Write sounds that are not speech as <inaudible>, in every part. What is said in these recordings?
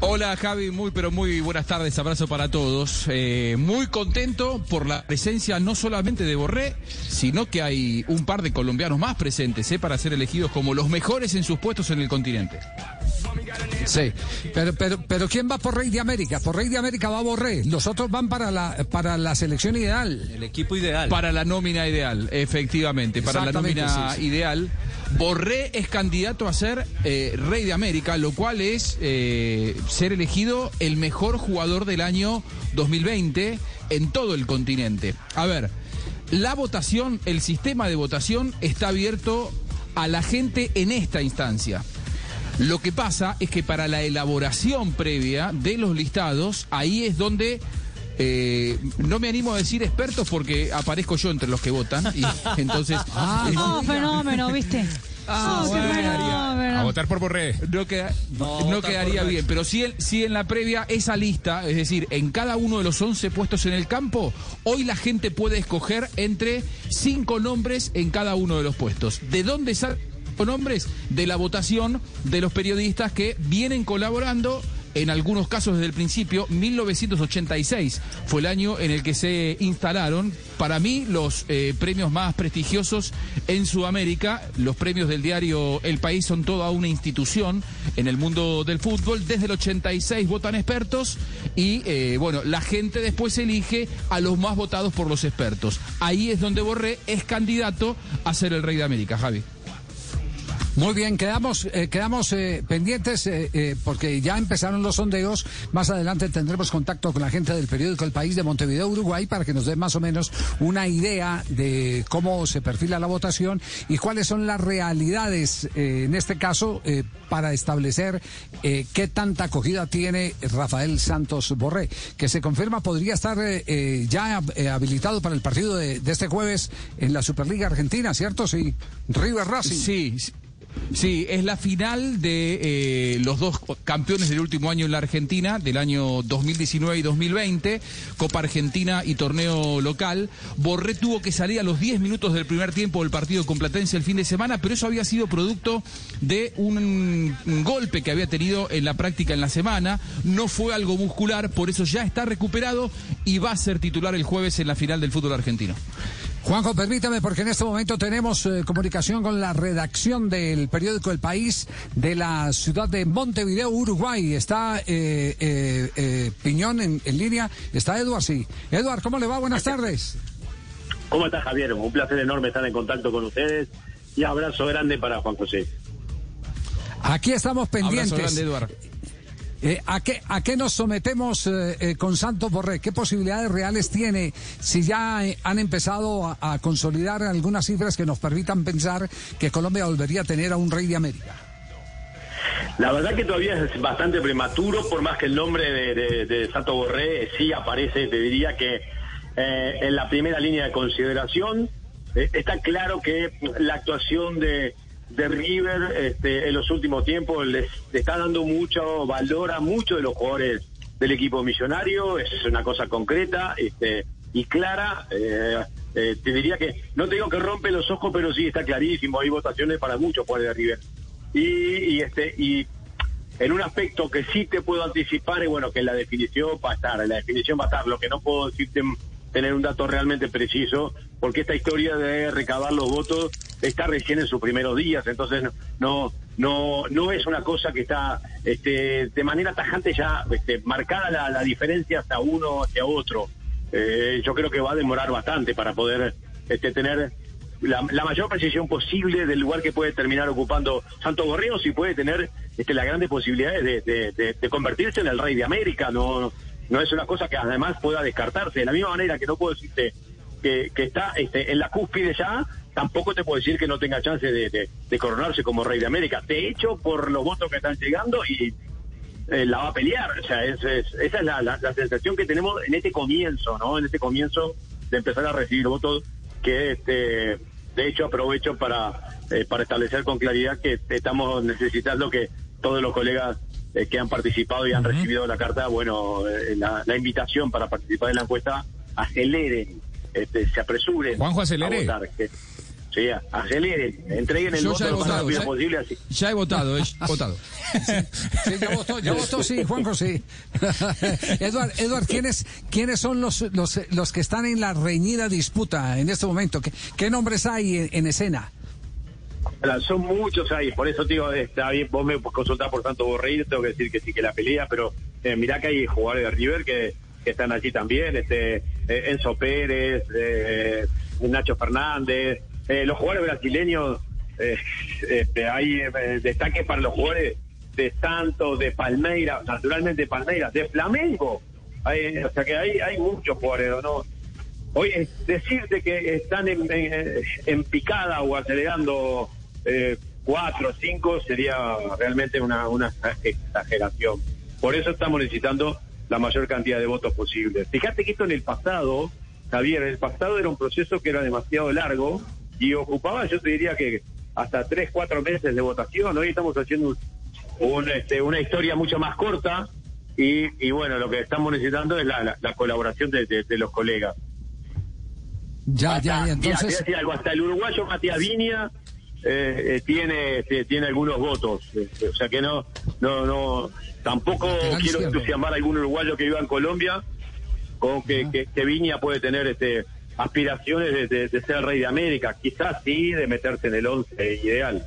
Hola Javi, muy pero muy buenas tardes, abrazo para todos. Eh, muy contento por la presencia no solamente de Borré, sino que hay un par de colombianos más presentes eh, para ser elegidos como los mejores en sus puestos en el continente. Sí, pero, pero, pero ¿quién va por Rey de América? Por Rey de América va Borré, los otros van para la, para la selección ideal. El equipo ideal. Para la nómina ideal, efectivamente, para la nómina sí, sí. ideal. Borré es candidato a ser eh, rey de América, lo cual es eh, ser elegido el mejor jugador del año 2020 en todo el continente. A ver, la votación, el sistema de votación está abierto a la gente en esta instancia. Lo que pasa es que para la elaboración previa de los listados, ahí es donde eh, no me animo a decir expertos porque aparezco yo entre los que votan. Y <laughs> entonces. Ah, Oh, <laughs> fenómeno, ¿viste? Ah, oh, bueno, fenómeno. A votar por Borré. No, queda- No, no quedaría bien, pero si, el- si en la previa esa lista, es decir, en cada uno de los 11 puestos en el campo, hoy la gente puede escoger entre cinco nombres en cada uno de los puestos. ¿De dónde salen los nombres? De la votación de los periodistas que vienen colaborando. En algunos casos desde el principio, 1986 fue el año en el que se instalaron, para mí, los eh, premios más prestigiosos en Sudamérica. Los premios del diario El País son toda una institución en el mundo del fútbol. Desde el 86 votan expertos y, eh, bueno, la gente después elige a los más votados por los expertos. Ahí es donde Borré es candidato a ser el rey de América, Javi. Muy bien, quedamos, eh, quedamos eh, pendientes eh, eh, porque ya empezaron los sondeos. Más adelante tendremos contacto con la gente del periódico El País de Montevideo, Uruguay, para que nos dé más o menos una idea de cómo se perfila la votación y cuáles son las realidades, eh, en este caso, eh, para establecer qué tanta acogida tiene Rafael Santos Borré, que se confirma podría estar ya habilitado para el partido de, de este jueves en la Superliga Argentina, ¿cierto? Sí, River Racing. Sí. Sí, es la final de eh, los dos campeones del último año en la Argentina, del año 2019 y 2020, Copa Argentina y torneo local. Borré tuvo que salir a los 10 minutos del primer tiempo del partido con Platense el fin de semana, pero eso había sido producto de un, un golpe que había tenido en la práctica en la semana. No fue algo muscular, por eso ya está recuperado y va a ser titular el jueves en la final del fútbol argentino. Juanjo, permítame, porque en este momento tenemos eh, comunicación con la redacción del periódico El País de la ciudad de Montevideo, Uruguay. Está eh, eh, eh, Piñón en, en línea. Está Eduard, sí. Eduard, ¿cómo le va? Buenas tardes. ¿Cómo estás, Javier? Un placer enorme estar en contacto con ustedes y abrazo grande para Juan José. Aquí estamos Abrazo pendientes. grande, Eduardo. Eh, ¿a, qué, ¿A qué nos sometemos eh, eh, con Santos Borré? ¿Qué posibilidades reales tiene si ya eh, han empezado a, consolidar algunas cifras que nos permitan pensar que Colombia volvería a tener a un rey de América? La verdad que todavía es bastante prematuro, por más que el nombre de, de, de Santo Borré sí aparece, te diría que en la primera línea de consideración. Está claro que la actuación de, de River este, en los últimos tiempos les, le está dando mucho valor a muchos de los jugadores del equipo millonario, es una cosa concreta este, y clara. eh, eh, te diría que, no te digo que rompe los ojos, pero sí está clarísimo, hay votaciones para muchos jugadores de River. Y, y este y en un aspecto que sí te puedo anticipar es bueno que la definición va a estar, la definición va a estar, lo que no puedo decirte tener un dato realmente preciso, porque esta historia de recabar los votos está recién en sus primeros días, entonces no no no, es una cosa que está este, de manera tajante ya este, marcada la, diferencia hasta uno hacia otro. Eh, yo creo que va a demorar bastante para poder este, tener la, la mayor precisión posible del lugar que puede terminar ocupando Santos Borreo, si puede tener este, las grandes posibilidades de, de- de- de convertirse en el rey de América. No, no es una cosa que además pueda descartarse. De la misma manera que no puedo decirte que, que está este, en la cúspide ya, tampoco te puedo decir que no tenga chance de, de- de coronarse como rey de América. De hecho, por los votos que están llegando y eh, la va a pelear. O sea, es, es- esa es la, la- la sensación que tenemos en este comienzo, ¿no? En este comienzo de empezar a recibir votos, que este, de hecho aprovecho para, eh, para establecer con claridad que estamos necesitando que todos los colegas eh, que han participado y han recibido la carta, bueno, eh, la, la invitación para participar en la encuesta, aceleren, este, se apresuren Juanjo, acelere. a votar. que- sí, aceleren, entreguen el Yo voto ya he lo más votado, rápido ya- posible. Así. Ya he votado, eh, he votado. Sí, ya votó, ya votó, sí, Juanjo, sí. <laughs> Eduard, Eduard, ¿quiénes, ¿quiénes son los, los, los que están en la reñida disputa en este momento? ¿Qué, qué nombres hay en, en escena? Son muchos ahí, por eso te digo, está bien, vos me consultás por Santo Borrell, tengo que decir que sí que la pelea, pero eh, mirá que hay jugadores de River que, que están allí también, este eh, Enzo Pérez, eh, Nacho Fernández, eh, los jugadores brasileños, eh, este, hay eh, destaques para los jugadores de Santos, de Palmeiras, naturalmente Palmeiras, de Flamengo, Hay- o sea que hay, hay muchos jugadores, ¿no? Hoy es decirte que están en picada o acelerando eh, cuatro o cinco sería realmente una, una exageración. Por eso estamos necesitando la mayor cantidad de votos posible. Fíjate que esto en el pasado, Javier, en el pasado era un proceso que era demasiado largo y ocupaba, yo te diría que hasta tres, cuatro meses de votación. Hoy estamos haciendo un- un, este, una historia mucho más corta y, y bueno, lo que estamos necesitando es la, la- la colaboración de- de- de los colegas. Ya, ya, Hasta- ya, mira, a entonces. decir algo, hasta el uruguayo Matías Viña eh, eh, tiene este, tiene algunos votos, este, o sea que no no no tampoco quiero entusiasmar a algún uruguayo que viva en Colombia con que, que, que Viña puede tener este aspiraciones de, de- de ser rey de América, quizás sí de meterse en el once ideal.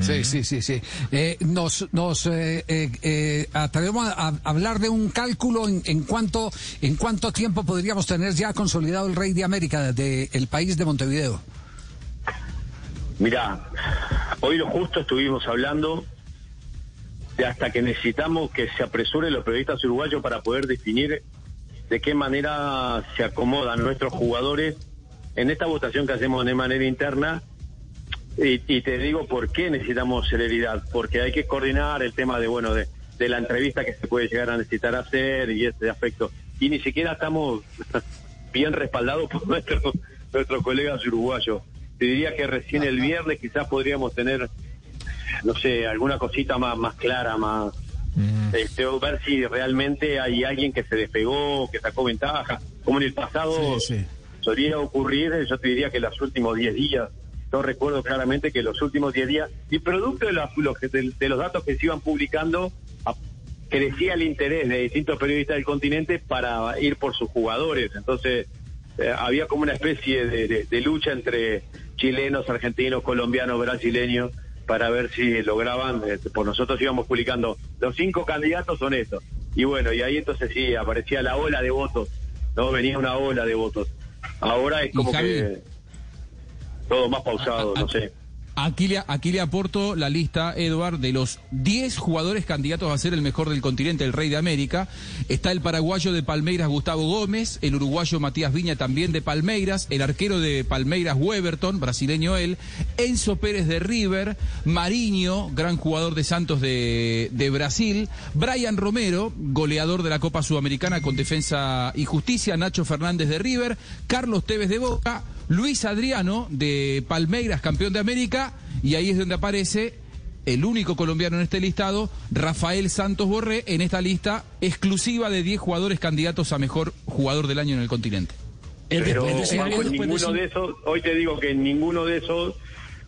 Sí, sí, sí, sí. Eh, nos nos eh, eh, eh, atrevemos a, a hablar de un cálculo en, en cuánto en cuánto tiempo podríamos tener ya consolidado el rey de América del país de Montevideo. Mira, hoy lo justo estuvimos hablando de hasta que necesitamos que se apresuren los periodistas uruguayos para poder definir de qué manera se acomodan nuestros jugadores en esta votación que hacemos de manera interna. Y, y te digo por qué necesitamos celeridad, porque hay que coordinar el tema de, bueno, de, la entrevista que se puede llegar a necesitar hacer y ese aspecto. Y ni siquiera estamos <laughs> bien respaldados por nuestros, nuestros colegas uruguayos. Te diría que recién el viernes quizás podríamos tener, no sé, alguna cosita más, más clara, más, este, ver si realmente hay alguien que se despegó, que sacó ventaja, como en el pasado Sí, sí. solía ocurrir, yo te diría que los últimos 10 días, yo recuerdo claramente que los últimos 10 días, y producto de, las- los que- de- de los datos que se iban publicando, crecía el interés de distintos periodistas del continente para ir por sus jugadores. Entonces, eh, había como una especie de, de- de lucha entre chilenos, argentinos, colombianos, brasileños, para ver si lograban, eh, por nosotros íbamos publicando, los cinco candidatos son estos. Y bueno, y ahí entonces sí, aparecía la ola de votos, ¿no? Venía una ola de votos. Ahora es como que todo más pausado, no sé. Aquí le, aporto la lista, Eduard, de los 10 jugadores candidatos a ser el mejor del continente, el rey de América. Está el paraguayo de Palmeiras, Gustavo Gómez, el uruguayo Matías Viña también de Palmeiras, el arquero de Palmeiras, Weberton, brasileño él, Enzo Pérez de River, Mariño, gran jugador de Santos de, de Brasil, Brian Romero, goleador de la Copa Sudamericana con Defensa y Justicia, Nacho Fernández de River, Carlos Tevez de Boca, Luis Adriano de Palmeiras, campeón de América, y ahí es donde aparece el único colombiano en este listado, Rafael Santos Borré, en esta lista exclusiva de 10 jugadores candidatos a mejor jugador del año en el continente. Pero después de- Juanjo, después de ninguno de esos, hoy te digo que ninguno de esos,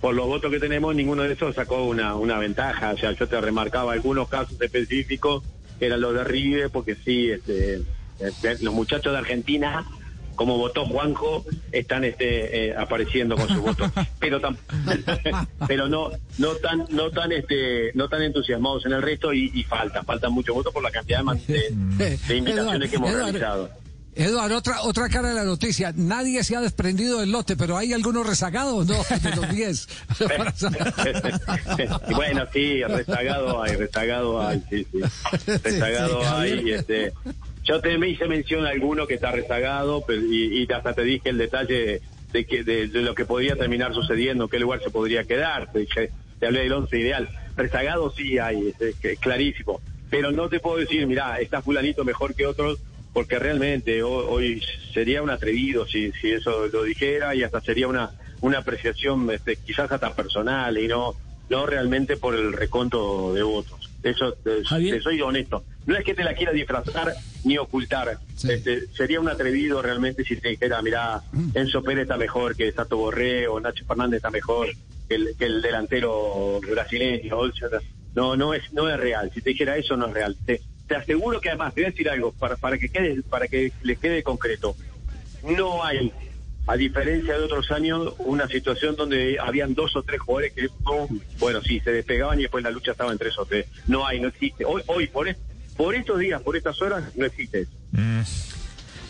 por los votos que tenemos, ninguno de esos sacó una, una ventaja. O sea, yo te remarcaba algunos casos específicos, que eran los de River, porque sí, este, este, los muchachos de Argentina, como votó Juanjo, están este, eh, apareciendo con sus votos. <laughs> Pero tam- <laughs> pero no, no tan, no tan este, no tan entusiasmados en el resto y, y falta, faltan muchos votos por la cantidad de, man- de, de <laughs> invitaciones que hemos Eduardo, realizado. Eduardo, otra, otra cara de la noticia. Nadie se ha desprendido del lote, pero hay algunos rezagados, ¿no? De los 10. Y bueno, sí, rezagado hay, rezagado hay, sí, sí. Rezagado sí, hay, este. Yo te me hice mención a alguno que está rezagado, pero, y, y hasta te dije el detalle de que de, de lo que podría terminar sucediendo, qué lugar se podría quedar. Te, dije- te hablé del once ideal. Rezagado sí hay, es, clarísimo. pero no te puedo decir, mira, está fulanito mejor que otros, porque realmente hoy, hoy sería un atrevido si, si eso lo dijera y hasta sería una, una apreciación este, quizás hasta personal y no, no realmente por el reconto de votos. Eso, te soy honesto. No es que te la quiera disfrazar ni ocultar. Este, sería un atrevido realmente si te dijera, mira, Enzo Pérez está mejor que Sato Borré o Nacho Fernández está mejor que el, que el delantero brasileño. No, no es, no es real. Si te dijera eso, no es real. Te, te aseguro que además, te voy a decir algo, para, para que quede, para que les quede concreto. No hay, a diferencia de otros años, una situación donde habían dos o tres jugadores que, pum, bueno, sí, se despegaban y después la lucha estaba en tres o tres. No hay, no existe. Hoy, hoy por, es- por estos días, por estas horas, no existe eso.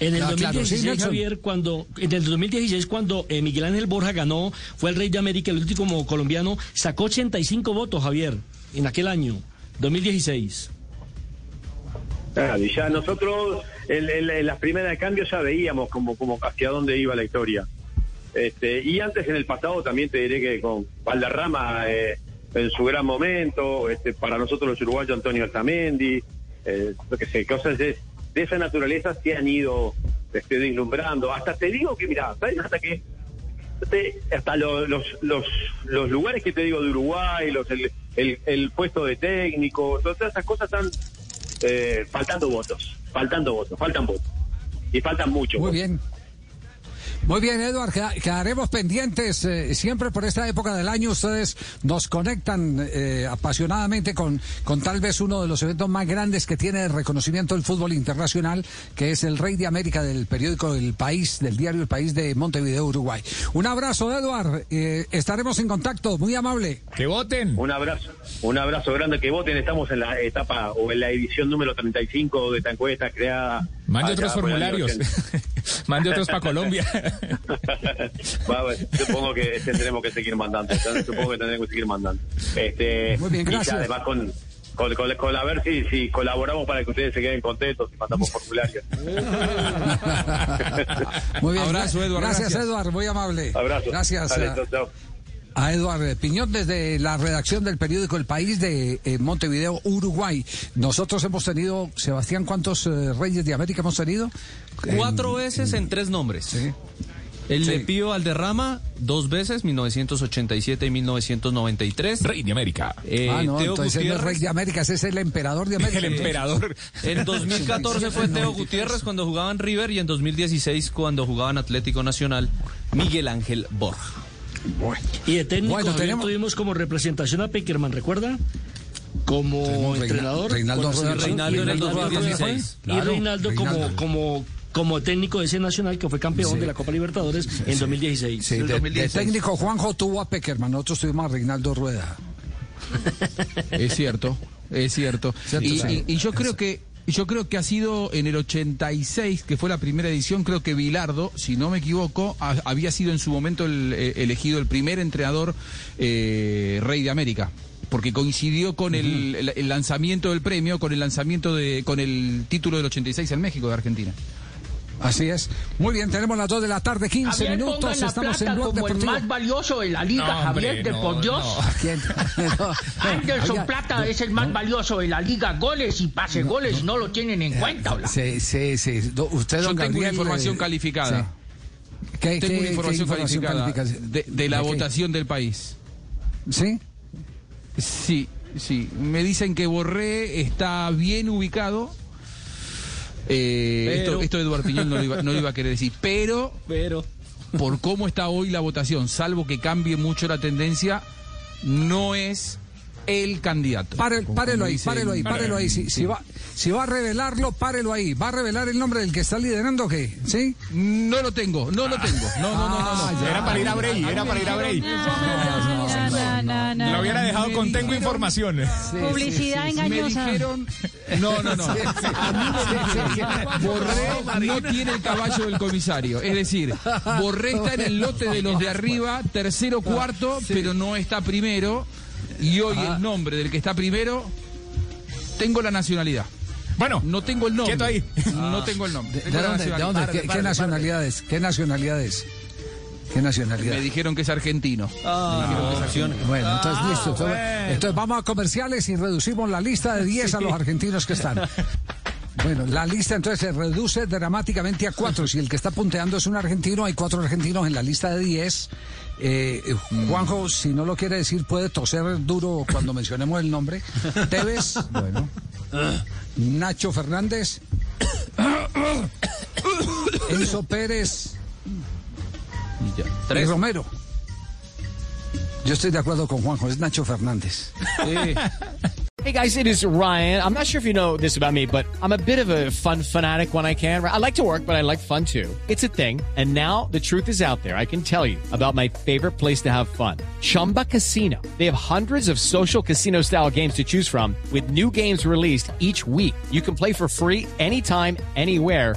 En el Ah, claro, 2016, sí, Nelson. Javier, cuando en el 2016 cuando eh, Miguel Ángel Borja ganó, fue el rey de América, el último colombiano, sacó 85 votos, Javier, en aquel año, 2016. Claro, y ya nosotros en, en- en las primeras de cambio ya veíamos como, como hacia dónde iba la historia. Este, y antes en el pasado también te diré que con Valderrama eh, en su gran momento, este, para nosotros los uruguayos Antonio Altamendi, eh, lo que sé, cosas de, de esa naturaleza se han ido este, deslumbrando. Hasta te digo que, mira, ¿sabes? Hasta que te- hasta lo- los, los, los lugares que te digo de Uruguay, los, el, el, el puesto de técnico, todas esas cosas están eh, faltando votos, faltando votos, faltan votos. Y faltan muchos. Muy votos. bien. Muy bien, Eduard, queda- quedaremos pendientes. eh, siempre por esta época del año ustedes nos conectan eh, apasionadamente con, con tal vez uno de los eventos más grandes que tiene de reconocimiento del fútbol internacional, que es el Rey de América del periódico El País, del diario El País de Montevideo, Uruguay. Un abrazo, Eduard. eh, estaremos en contacto. Muy amable. Que voten. Un abrazo, un abrazo grande que voten. Estamos en la etapa o en la edición número 35 de esta encuesta creada. Mande otros el formularios. <laughs> 80. Mande otros para Colombia. <laughs> Va, va, supongo que tendremos que seguir mandando. Supongo que tendremos que seguir mandando. Este, Muy bien, y gracias. además con, con, con- con a ver si, si colaboramos para que ustedes se queden contentos y mandamos formularios. <laughs> Muy bien. Abrazo, Eduard, Gracias, gracias. Eduard. Muy amable. Abrazo. Gracias. Dale, a- chao, chao. A Eduardo Piñón desde la redacción del periódico El País de eh, Montevideo, Uruguay. Nosotros hemos tenido, Sebastián, ¿cuántos eh, Reyes de América hemos tenido? Cuatro En- veces en tres nombres. Sí. El Sí. de Pío Valderrama, dos veces, 1987 y 1993. Rey de América. Eh, ah, no, Teo entonces él no es Gutiérrez. Rey de América, ese es el emperador de América. <laughs> El emperador. En 2014 fue Teo Gutiérrez cuando jugaban River y en 2016 cuando jugaban Atlético Nacional Miguel Ángel Borja. Y de técnico Bueno, tenemos- tuvimos como representación a Peckerman, ¿recuerda? Como Tenemos entrenador. Reinaldo Reinaldo en el Reinaldo Rueda 2016. fue, Y Reinaldo, como, como, como técnico de ese nacional que fue campeón Sí. de la Copa Libertadores en 2016. Sí, de, de 2016. técnico Juanjo tuvo a Peckerman, nosotros tuvimos a Reinaldo Rueda. <laughs> Es cierto, es cierto. Cierto, y, sí. y- y yo creo que yo creo que ha sido en el 86, que fue la primera edición, creo que Bilardo, si no me equivoco, ha- había sido en su momento el, eh, elegido el primer entrenador eh, rey de América. Porque coincidió con el, el- el lanzamiento del premio, con el lanzamiento de, con el título del 86 en México de Argentina. Así es. Muy bien, tenemos las 2 de la tarde, 15 Javier, minutos. Estamos plata en Blog como el Deportivo. más valioso de la liga, No, hombre, Javier, de no, por Dios. no. ¿Quién? <laughs> <laughs> No, Anderson oiga, Plata es el más valioso de la liga. Goles y pase goles no, lo tienen en cuenta. hola. Sí, sí, sí. Do- Usted, Yo don tengo una información eh, calificada. sí. ¿Qué- Tengo qué- una qué información, calificada califica- de, de la qué? votación del país. ¿Sí? Sí, sí. Me dicen que Borré está bien ubicado. Eh, Pero- esto, esto Eduardo Piñón no lo, iba, no lo iba a querer decir. Pero, Pero. por cómo está hoy la votación, salvo que cambie mucho la tendencia, no es el candidato. Pare- párelo ahí, dicen- párelo ahí, párelo ahí. Si, si va, si va a revelarlo, párelo ahí. ¿Va a revelar el nombre del que está liderando o qué? ¿Sí? No lo tengo, no lo tengo. No, no, no, no. Ah. Era para ir a Bray, era para ir a Bray. Lo hubiera dejado con tengo información. Publicidad Me engañosa. dijeron. <laughs> No, no, no. Me Borré no tiene el caballo del comisario. Es decir, Borré está en el lote de los de arriba, tercero, cuarto, pero no está primero. Y hoy Ah. el nombre del que está primero, tengo la nacionalidad. Bueno, No tengo el nombre. Quieto ahí. No tengo el nombre. ¿De, dónde? ¿De nacionalidad. dónde? ¿Qué, qué nacionalidades? ¿Qué nacionalidades? ¿Qué nacionalidad? Me dijeron que es argentino. Ah, opción. Bueno, entonces Ah, listo. Entonces, bueno. entonces vamos a comerciales y reducimos la lista de 10 a los argentinos que están. <laughs> Bueno, la lista entonces se reduce dramáticamente a cuatro. Si el que está punteando es un argentino, hay cuatro argentinos en la lista de 10. Eh, eh, Juanjo, si no lo quiere decir, puede toser duro cuando mencionemos el nombre. Tevez, bueno. Nacho Fernández. <coughs> Enzo Pérez. Y ya. Y Tres. Romero. Yo estoy de acuerdo con Juanjo, es Nacho Fernández. Sí. Hey guys, it is Ryan. I'm not sure if you know this about me, but I'm a bit of a fun fanatic when I can. I like to work, but I like fun too. It's a thing. And now the truth is out there. I can tell you about my favorite place to have fun. Chumba Casino. They have hundreds of social casino style games to choose from with new games released each week. You can play for free anytime, anywhere.